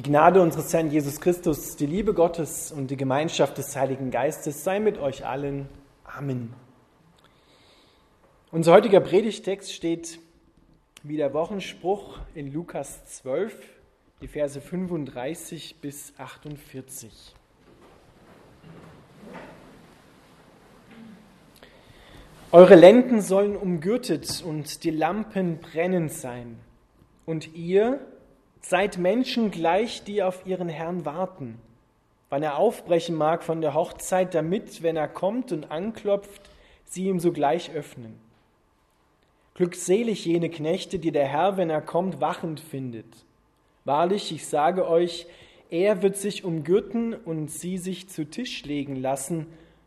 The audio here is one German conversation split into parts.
Die Gnade unseres Herrn Jesus Christus, die Liebe Gottes und die Gemeinschaft des Heiligen Geistes sei mit euch allen. Amen. Unser heutiger Predigtext steht wie der Wochenspruch in Lukas 12, die Verse 35 bis 48. Eure Lenden sollen umgürtet und die Lampen brennend sein. Und ihr seid Menschen gleich, die auf ihren Herrn warten, wann er aufbrechen mag von der Hochzeit, damit, wenn er kommt und anklopft, sie ihm sogleich öffnen. Glückselig jene Knechte, die der Herr, wenn er kommt, wachend findet. Wahrlich, ich sage euch, er wird sich umgürten und sie sich zu Tisch legen lassen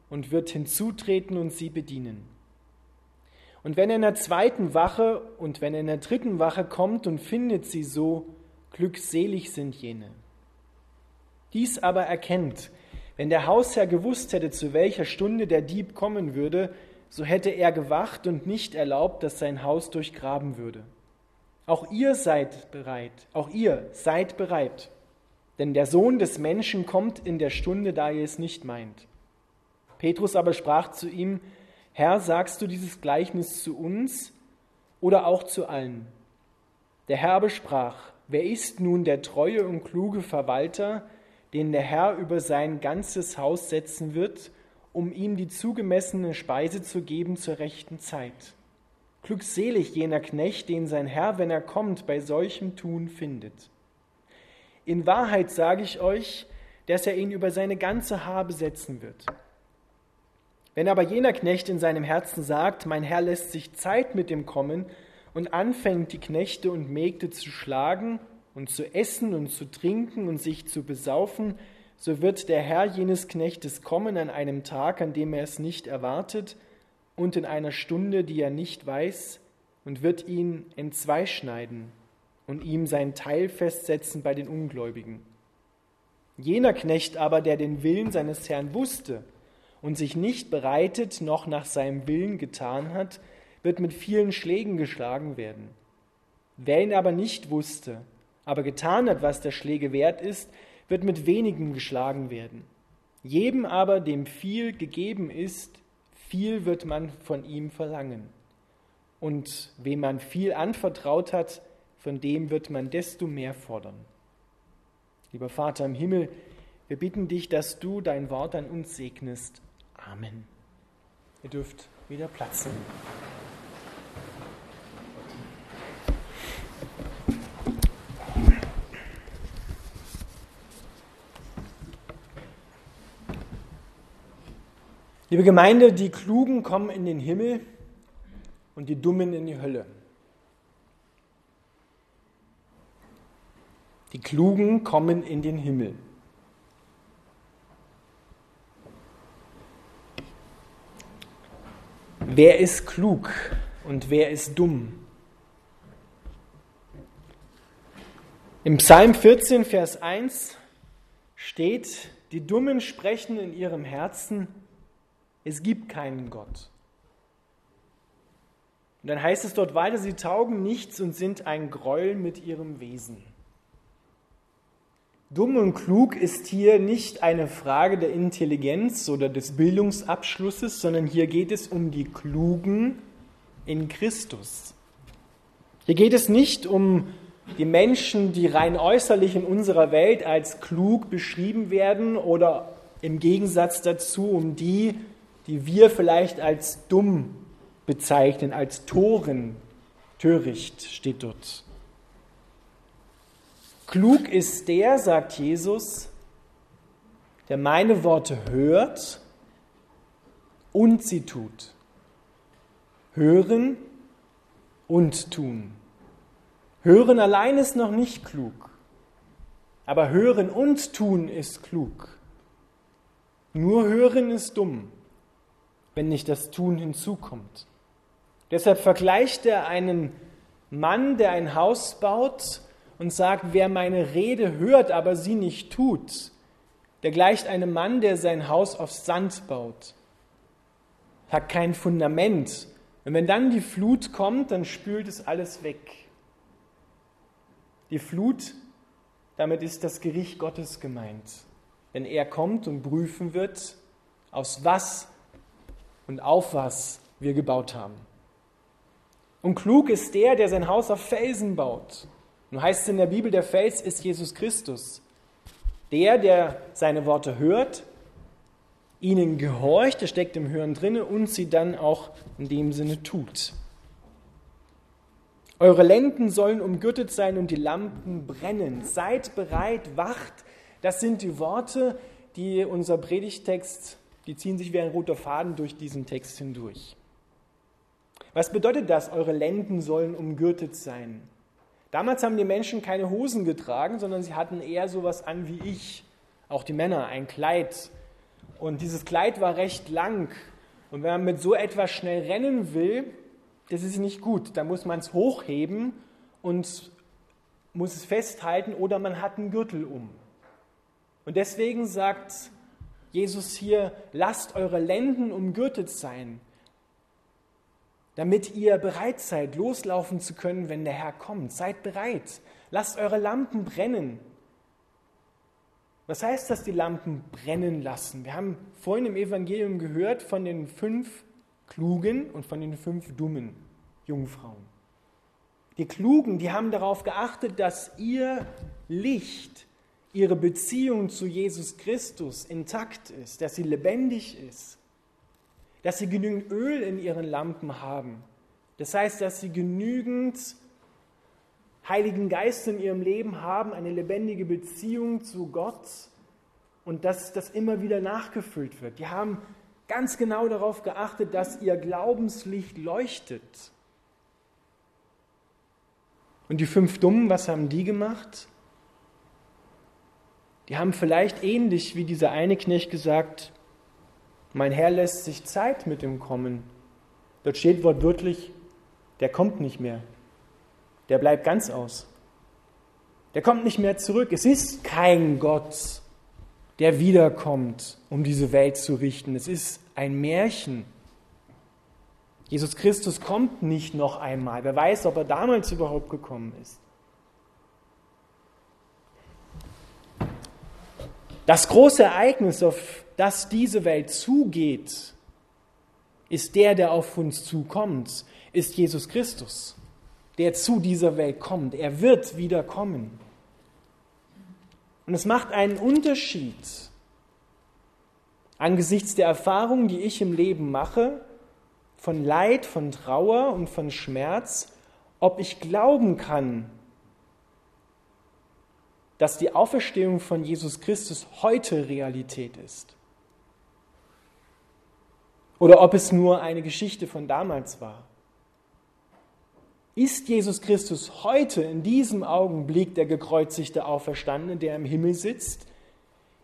und wird hinzutreten und sie bedienen. Und wenn er in der zweiten Wache und wenn er in der dritten Wache kommt und findet sie so, glückselig sind jene. Dies aber erkennt, wenn der Hausherr gewusst hätte, zu welcher Stunde der Dieb kommen würde, so hätte er gewacht und nicht erlaubt, dass sein Haus durchgraben würde. Auch ihr seid bereit, auch ihr seid bereit, denn der Sohn des Menschen kommt in der Stunde, da ihr es nicht meint. Petrus aber sprach zu ihm, Herr, sagst du dieses Gleichnis zu uns oder auch zu allen? Der Herr besprach, wer ist nun der treue und kluge Verwalter, den der Herr über sein ganzes Haus setzen wird, um ihm die zugemessene Speise zu geben zur rechten Zeit? Glückselig jener Knecht, den sein Herr, wenn er kommt, bei solchem Tun findet. In Wahrheit sage ich euch, dass er ihn über seine ganze Habe setzen wird. Wenn aber jener Knecht in seinem Herzen sagt, mein Herr lässt sich Zeit mit dem kommen und anfängt die Knechte und Mägde zu schlagen und zu essen und zu trinken und sich zu besaufen, so wird der Herr jenes Knechtes kommen an einem Tag, an dem er es nicht erwartet und in einer Stunde, die er nicht weiß, und wird ihn entzweischneiden und ihm sein Teil festsetzen bei den Ungläubigen. Jener Knecht aber, der den Willen seines Herrn wusste, und sich nicht bereitet noch nach seinem Willen getan hat, wird mit vielen Schlägen geschlagen werden. Wer ihn aber nicht wusste, aber getan hat, was der Schläge wert ist, wird mit wenigen geschlagen werden. Jedem aber, dem viel gegeben ist, viel wird man von ihm verlangen. Und wem man viel anvertraut hat, von dem wird man desto mehr fordern. Lieber Vater im Himmel, wir bitten dich, dass du dein Wort an uns segnest Amen. Ihr dürft wieder Platz nehmen. Liebe Gemeinde, die Klugen kommen in den Himmel und die Dummen in die Hölle. Die Klugen kommen in den Himmel. Wer ist klug und wer ist dumm? Im Psalm 14, Vers 1 steht, die Dummen sprechen in ihrem Herzen, es gibt keinen Gott. Und dann heißt es dort weiter, sie taugen nichts und sind ein Gräuel mit ihrem Wesen. Dumm und klug ist hier nicht eine Frage der Intelligenz oder des Bildungsabschlusses, sondern hier geht es um die Klugen in Christus. Hier geht es nicht um die Menschen, die rein äußerlich in unserer Welt als klug beschrieben werden oder im Gegensatz dazu um die, die wir vielleicht als dumm bezeichnen, als Toren, töricht steht dort. Klug ist der, sagt Jesus, der meine Worte hört und sie tut. Hören und tun. Hören allein ist noch nicht klug, aber hören und tun ist klug. Nur hören ist dumm, wenn nicht das Tun hinzukommt. Deshalb vergleicht er einen Mann, der ein Haus baut, und sagt, wer meine Rede hört, aber sie nicht tut, der gleicht einem Mann, der sein Haus auf Sand baut. Hat kein Fundament. Und wenn dann die Flut kommt, dann spült es alles weg. Die Flut damit ist das Gericht Gottes gemeint. Wenn er kommt und prüfen wird, aus was und auf was wir gebaut haben. Und klug ist der, der sein Haus auf Felsen baut. Nun heißt es in der Bibel, der Fels ist Jesus Christus. Der, der seine Worte hört, ihnen gehorcht, der steckt im Hören drinne und sie dann auch in dem Sinne tut. Eure Lenden sollen umgürtet sein und die Lampen brennen. Seid bereit, wacht. Das sind die Worte, die unser Predigtext, die ziehen sich wie ein roter Faden durch diesen Text hindurch. Was bedeutet das? Eure Lenden sollen umgürtet sein. Damals haben die Menschen keine Hosen getragen, sondern sie hatten eher sowas an wie ich. Auch die Männer, ein Kleid. Und dieses Kleid war recht lang. Und wenn man mit so etwas schnell rennen will, das ist nicht gut. Da muss man es hochheben und muss es festhalten oder man hat einen Gürtel um. Und deswegen sagt Jesus hier, lasst eure Lenden umgürtet sein damit ihr bereit seid, loslaufen zu können, wenn der Herr kommt. Seid bereit. Lasst eure Lampen brennen. Was heißt das, die Lampen brennen lassen? Wir haben vorhin im Evangelium gehört von den fünf klugen und von den fünf dummen Jungfrauen. Die Klugen, die haben darauf geachtet, dass ihr Licht, ihre Beziehung zu Jesus Christus intakt ist, dass sie lebendig ist dass sie genügend Öl in ihren Lampen haben. Das heißt, dass sie genügend Heiligen Geist in ihrem Leben haben, eine lebendige Beziehung zu Gott und dass das immer wieder nachgefüllt wird. Die haben ganz genau darauf geachtet, dass ihr Glaubenslicht leuchtet. Und die fünf Dummen, was haben die gemacht? Die haben vielleicht ähnlich wie dieser eine Knecht gesagt, mein Herr lässt sich Zeit mit ihm kommen. Dort steht wortwörtlich, der kommt nicht mehr. Der bleibt ganz aus. Der kommt nicht mehr zurück. Es ist kein Gott, der wiederkommt, um diese Welt zu richten. Es ist ein Märchen. Jesus Christus kommt nicht noch einmal. Wer weiß, ob er damals überhaupt gekommen ist. Das große Ereignis, auf dass diese Welt zugeht, ist der, der auf uns zukommt, ist Jesus Christus, der zu dieser Welt kommt. Er wird wiederkommen. Und es macht einen Unterschied angesichts der Erfahrungen, die ich im Leben mache, von Leid, von Trauer und von Schmerz, ob ich glauben kann, dass die Auferstehung von Jesus Christus heute Realität ist oder ob es nur eine Geschichte von damals war. Ist Jesus Christus heute in diesem Augenblick der gekreuzigte Auferstandene, der im Himmel sitzt?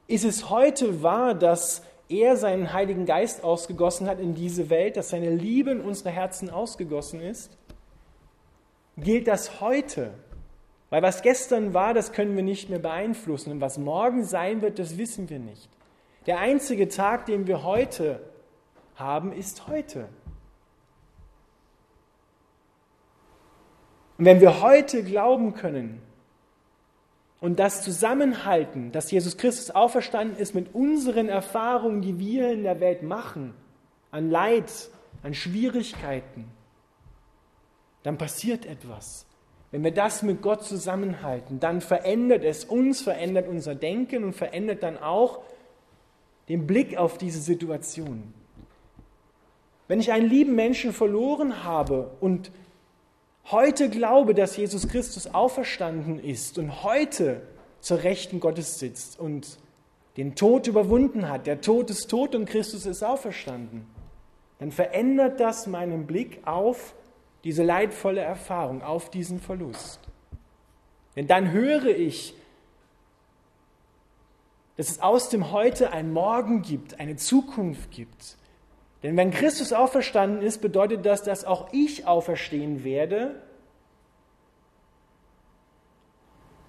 Ist es heute wahr, dass er seinen Heiligen Geist ausgegossen hat in diese Welt, dass seine Liebe in unsere Herzen ausgegossen ist? Gilt das heute? Weil was gestern war, das können wir nicht mehr beeinflussen. Und was morgen sein wird, das wissen wir nicht. Der einzige Tag, den wir heute haben, ist heute. Und wenn wir heute glauben können und das zusammenhalten, dass Jesus Christus auferstanden ist mit unseren Erfahrungen, die wir in der Welt machen, an Leid, an Schwierigkeiten, dann passiert etwas. Wenn wir das mit Gott zusammenhalten, dann verändert es uns, verändert unser Denken und verändert dann auch den Blick auf diese Situation. Wenn ich einen lieben Menschen verloren habe und heute glaube, dass Jesus Christus auferstanden ist und heute zur Rechten Gottes sitzt und den Tod überwunden hat, der Tod ist tot und Christus ist auferstanden, dann verändert das meinen Blick auf diese leidvolle Erfahrung, auf diesen Verlust. Denn dann höre ich, dass es aus dem Heute ein Morgen gibt, eine Zukunft gibt, denn wenn Christus auferstanden ist, bedeutet das, dass auch ich auferstehen werde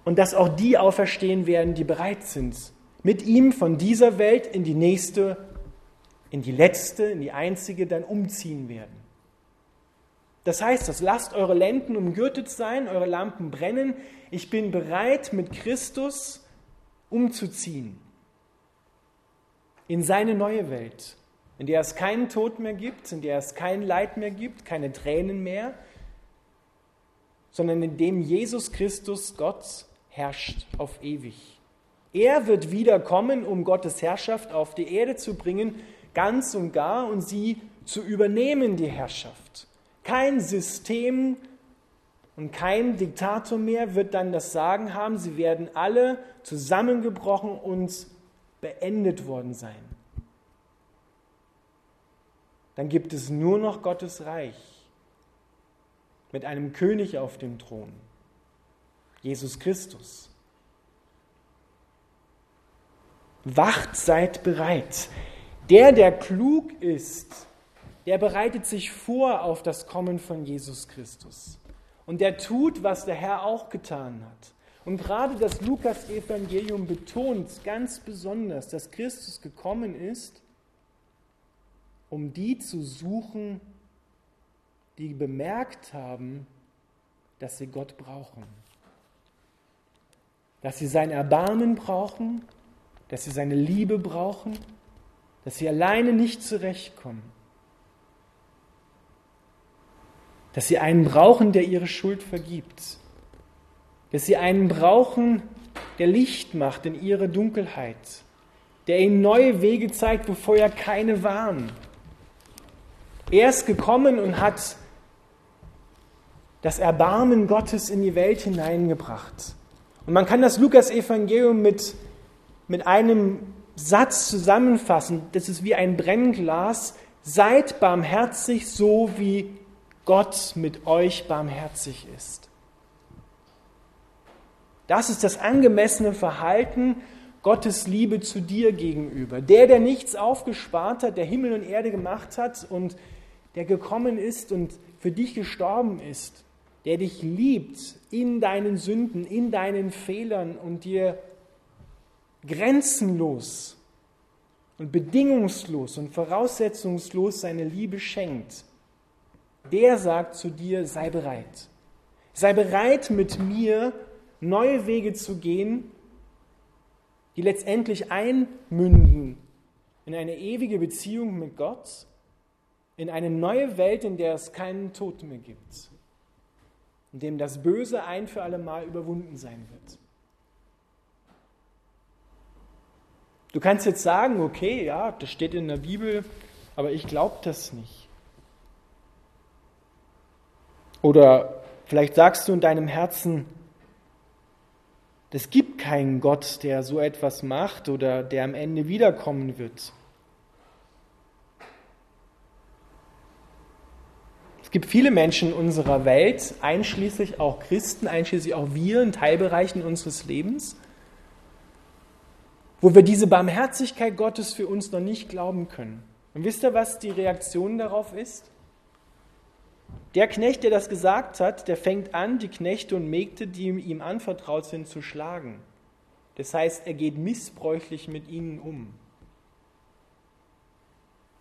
und dass auch die auferstehen werden, die bereit sind, mit ihm von dieser Welt in die nächste, in die letzte, in die einzige dann umziehen werden. Das heißt das, lasst eure Lenden umgürtet sein, eure Lampen brennen. Ich bin bereit, mit Christus umzuziehen in seine neue Welt, in der es keinen Tod mehr gibt, in der es kein Leid mehr gibt, keine Tränen mehr, sondern in dem Jesus Christus, Gott, herrscht auf ewig. Er wird wiederkommen, um Gottes Herrschaft auf die Erde zu bringen, ganz und gar, und sie zu übernehmen, die Herrschaft. Kein System und kein Diktator mehr wird dann das Sagen haben. Sie werden alle zusammengebrochen und beendet worden sein. Dann gibt es nur noch Gottes Reich mit einem König auf dem Thron, Jesus Christus. Wacht, seid bereit. Der, der klug ist, der bereitet sich vor auf das Kommen von Jesus Christus. Und der tut, was der Herr auch getan hat. Und gerade das Lukas-Evangelium betont ganz besonders, dass Christus gekommen ist, um die zu suchen, die bemerkt haben, dass sie Gott brauchen. Dass sie sein Erbarmen brauchen, dass sie seine Liebe brauchen, dass sie alleine nicht zurechtkommen. Dass sie einen brauchen, der ihre Schuld vergibt. Dass sie einen brauchen, der Licht macht in ihre Dunkelheit. Der ihnen neue Wege zeigt, wo vorher keine waren. Er ist gekommen und hat das Erbarmen Gottes in die Welt hineingebracht. Und man kann das Lukas-Evangelium mit, mit einem Satz zusammenfassen. Das ist wie ein Brennglas. Seid barmherzig, so wie Gott mit euch barmherzig ist. Das ist das angemessene Verhalten Gottes Liebe zu dir gegenüber. Der, der nichts aufgespart hat, der Himmel und Erde gemacht hat und der gekommen ist und für dich gestorben ist, der dich liebt in deinen Sünden, in deinen Fehlern und dir grenzenlos und bedingungslos und voraussetzungslos seine Liebe schenkt, der sagt zu dir, sei bereit. Sei bereit, mit mir neue Wege zu gehen, die letztendlich einmünden in eine ewige Beziehung mit Gott, in eine neue Welt, in der es keinen Tod mehr gibt, in dem das Böse ein für alle Mal überwunden sein wird. Du kannst jetzt sagen, okay, ja, das steht in der Bibel, aber ich glaube das nicht. Oder vielleicht sagst du in deinem Herzen, es gibt keinen Gott, der so etwas macht oder der am Ende wiederkommen wird. Es gibt viele Menschen in unserer Welt, einschließlich auch Christen, einschließlich auch wir in Teilbereichen unseres Lebens, wo wir diese Barmherzigkeit Gottes für uns noch nicht glauben können. Und wisst ihr, was die Reaktion darauf ist? Der Knecht, der das gesagt hat, der fängt an, die Knechte und Mägde, die ihm anvertraut sind, zu schlagen. Das heißt, er geht missbräuchlich mit ihnen um.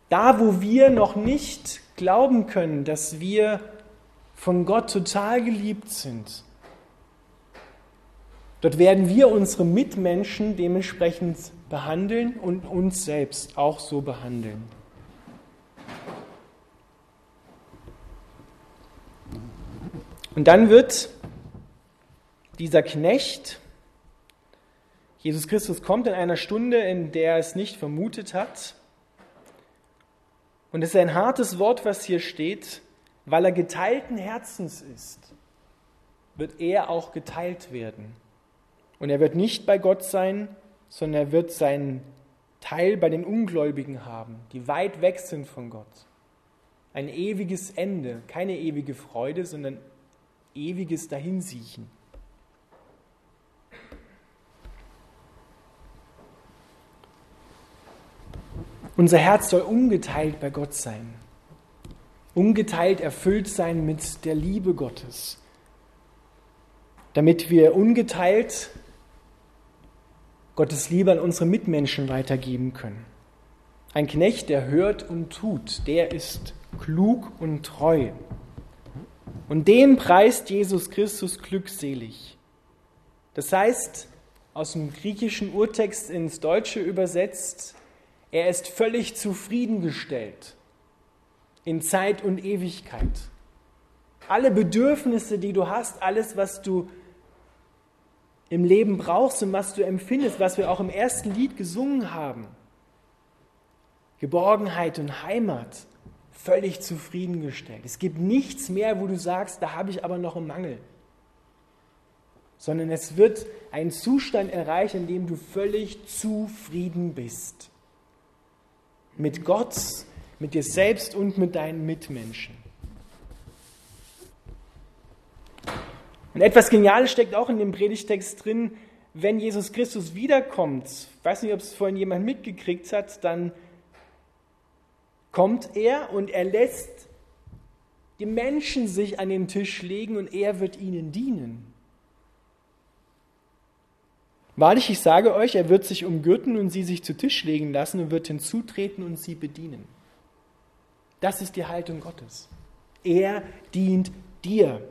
Da, wo wir noch nicht glauben können, dass wir von Gott total geliebt sind, dort werden wir unsere Mitmenschen dementsprechend behandeln und uns selbst auch so behandeln. Und dann wird dieser Knecht, Jesus Christus kommt in einer Stunde, in der er es nicht vermutet hat. Und es ist ein hartes Wort, was hier steht, weil er geteilten Herzens ist, wird er auch geteilt werden. Und er wird nicht bei Gott sein, sondern er wird seinen Teil bei den Ungläubigen haben, die weit weg sind von Gott. Ein ewiges Ende, keine ewige Freude, sondern ewiges Dahinsiechen. Unser Herz soll ungeteilt bei Gott sein, ungeteilt erfüllt sein mit der Liebe Gottes, damit wir ungeteilt Gottes Liebe an unsere Mitmenschen weitergeben können. Ein Knecht, der hört und tut, der ist klug und treu. Und den preist Jesus Christus glückselig. Das heißt, aus dem griechischen Urtext ins Deutsche übersetzt, er ist völlig zufriedengestellt in Zeit und Ewigkeit. Alle Bedürfnisse, die du hast, alles, was du im Leben brauchst und was du empfindest, was wir auch im ersten Lied gesungen haben. Geborgenheit und Heimat, völlig zufriedengestellt. Es gibt nichts mehr, wo du sagst, da habe ich aber noch einen Mangel. Sondern es wird ein Zustand erreicht, in dem du völlig zufrieden bist. Mit Gott, mit dir selbst und mit deinen Mitmenschen. Und etwas Geniales steckt auch in dem Predigtext drin, wenn Jesus Christus wiederkommt. Weiß nicht, ob es vorhin jemand mitgekriegt hat, dann kommt er und er lässt die Menschen sich an den Tisch legen und er wird ihnen dienen. Wahrlich, ich sage euch, er wird sich umgürten und sie sich zu Tisch legen lassen und wird hinzutreten und sie bedienen. Das ist die Haltung Gottes. Er dient dir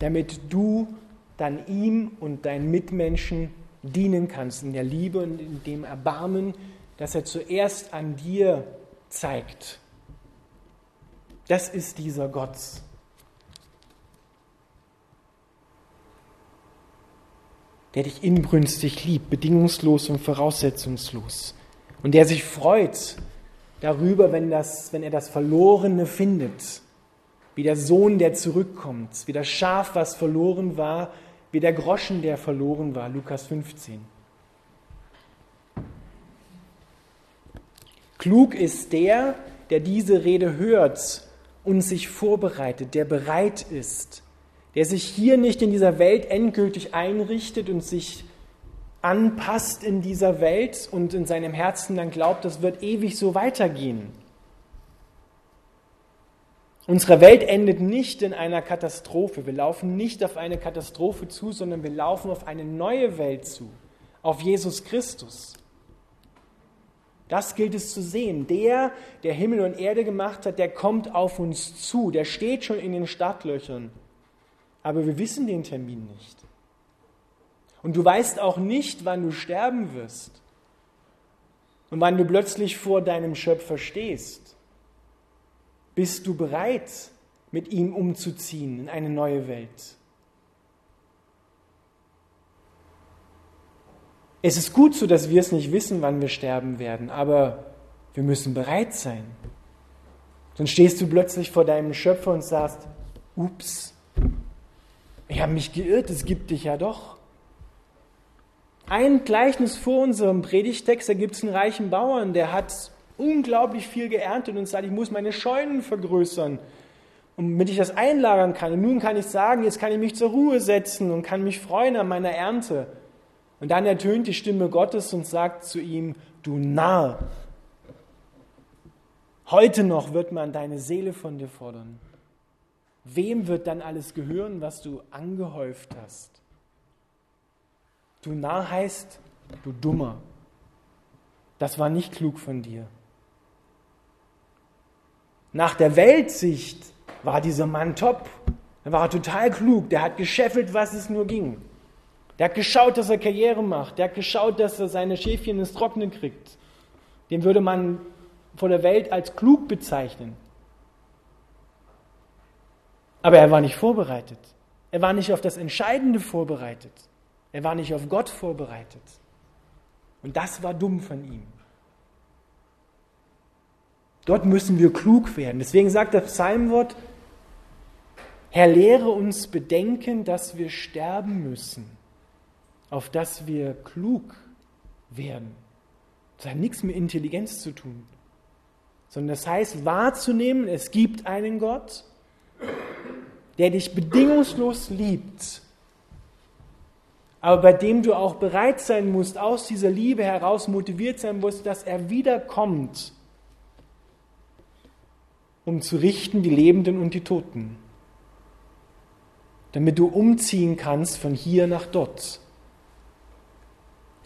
damit du dann ihm und deinen Mitmenschen dienen kannst in der Liebe und in dem Erbarmen, das er zuerst an dir zeigt. Das ist dieser Gott. der dich inbrünstig liebt, bedingungslos und voraussetzungslos. Und der sich freut darüber, wenn, das, wenn er das Verlorene findet wie der Sohn, der zurückkommt, wie das Schaf, was verloren war, wie der Groschen, der verloren war, Lukas 15. Klug ist der, der diese Rede hört und sich vorbereitet, der bereit ist, der sich hier nicht in dieser Welt endgültig einrichtet und sich anpasst in dieser Welt und in seinem Herzen dann glaubt, das wird ewig so weitergehen. Unsere Welt endet nicht in einer Katastrophe. Wir laufen nicht auf eine Katastrophe zu, sondern wir laufen auf eine neue Welt zu, auf Jesus Christus. Das gilt es zu sehen. Der, der Himmel und Erde gemacht hat, der kommt auf uns zu. Der steht schon in den Startlöchern. Aber wir wissen den Termin nicht. Und du weißt auch nicht, wann du sterben wirst. Und wann du plötzlich vor deinem Schöpfer stehst. Bist du bereit, mit ihm umzuziehen in eine neue Welt? Es ist gut so, dass wir es nicht wissen, wann wir sterben werden, aber wir müssen bereit sein. Sonst stehst du plötzlich vor deinem Schöpfer und sagst, ups, ich habe mich geirrt, es gibt dich ja doch. Ein Gleichnis vor unserem Predigtext, da gibt es einen reichen Bauern, der hat unglaublich viel geerntet und sagt, ich muss meine Scheunen vergrößern, damit ich das einlagern kann. Und nun kann ich sagen, jetzt kann ich mich zur Ruhe setzen und kann mich freuen an meiner Ernte. Und dann ertönt die Stimme Gottes und sagt zu ihm, du Narr, heute noch wird man deine Seele von dir fordern. Wem wird dann alles gehören, was du angehäuft hast? Du Narr heißt, du Dummer. Das war nicht klug von dir. Nach der Weltsicht war dieser Mann top. Er war total klug. Der hat gescheffelt, was es nur ging. Der hat geschaut, dass er Karriere macht. Der hat geschaut, dass er seine Schäfchen ins Trockene kriegt. Den würde man vor der Welt als klug bezeichnen. Aber er war nicht vorbereitet. Er war nicht auf das Entscheidende vorbereitet. Er war nicht auf Gott vorbereitet. Und das war dumm von ihm. Dort müssen wir klug werden. Deswegen sagt das Psalmwort, Herr, lehre uns bedenken, dass wir sterben müssen, auf dass wir klug werden. Das hat nichts mit Intelligenz zu tun, sondern das heißt wahrzunehmen, es gibt einen Gott, der dich bedingungslos liebt, aber bei dem du auch bereit sein musst, aus dieser Liebe heraus motiviert sein musst, dass er wiederkommt um zu richten die Lebenden und die Toten, damit du umziehen kannst von hier nach dort.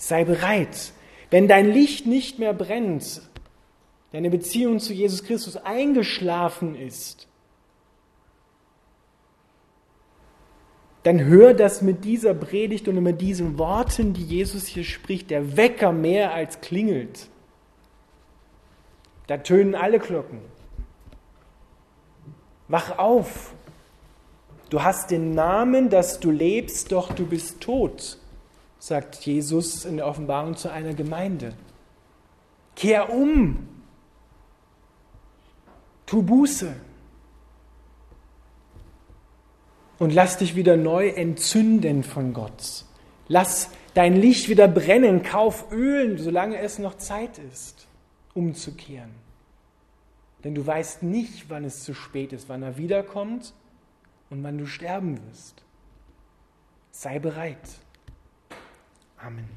Sei bereit. Wenn dein Licht nicht mehr brennt, deine Beziehung zu Jesus Christus eingeschlafen ist, dann hör das mit dieser Predigt und mit diesen Worten, die Jesus hier spricht, der Wecker mehr als klingelt. Da tönen alle Glocken. Wach auf. Du hast den Namen, dass du lebst, doch du bist tot, sagt Jesus in der Offenbarung zu einer Gemeinde. Kehr um. Tu Buße. Und lass dich wieder neu entzünden von Gott. Lass dein Licht wieder brennen. Kauf Öl, solange es noch Zeit ist, umzukehren. Denn du weißt nicht, wann es zu spät ist, wann er wiederkommt und wann du sterben wirst. Sei bereit. Amen.